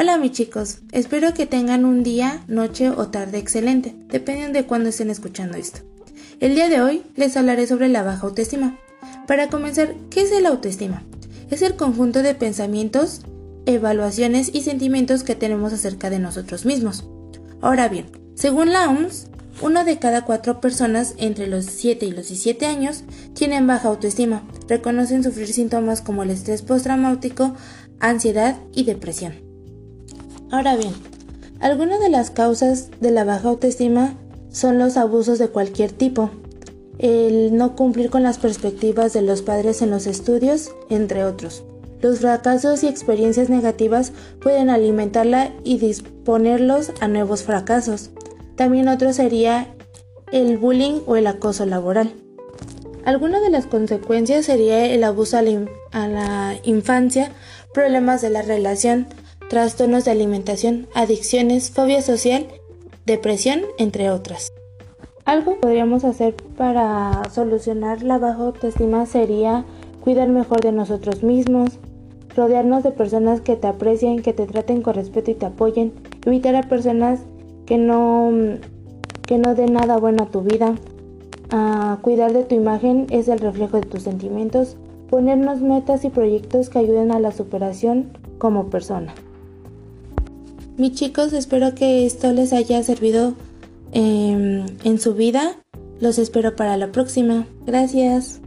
Hola mis chicos, espero que tengan un día, noche o tarde excelente, dependiendo de cuándo estén escuchando esto. El día de hoy les hablaré sobre la baja autoestima. Para comenzar, ¿qué es la autoestima? Es el conjunto de pensamientos, evaluaciones y sentimientos que tenemos acerca de nosotros mismos. Ahora bien, según la OMS, uno de cada cuatro personas entre los 7 y los 17 años tienen baja autoestima, reconocen sufrir síntomas como el estrés postraumático, ansiedad y depresión. Ahora bien, algunas de las causas de la baja autoestima son los abusos de cualquier tipo, el no cumplir con las perspectivas de los padres en los estudios, entre otros. Los fracasos y experiencias negativas pueden alimentarla y disponerlos a nuevos fracasos. También otro sería el bullying o el acoso laboral. Alguna de las consecuencias sería el abuso a la, a la infancia, problemas de la relación, trastornos de alimentación, adicciones, fobia social, depresión, entre otras. Algo que podríamos hacer para solucionar la baja autoestima sería cuidar mejor de nosotros mismos, rodearnos de personas que te aprecien, que te traten con respeto y te apoyen, evitar a personas que no, que no den nada bueno a tu vida, ah, cuidar de tu imagen es el reflejo de tus sentimientos, ponernos metas y proyectos que ayuden a la superación como persona. Mis chicos, espero que esto les haya servido em, en su vida. Los espero para la próxima. Gracias.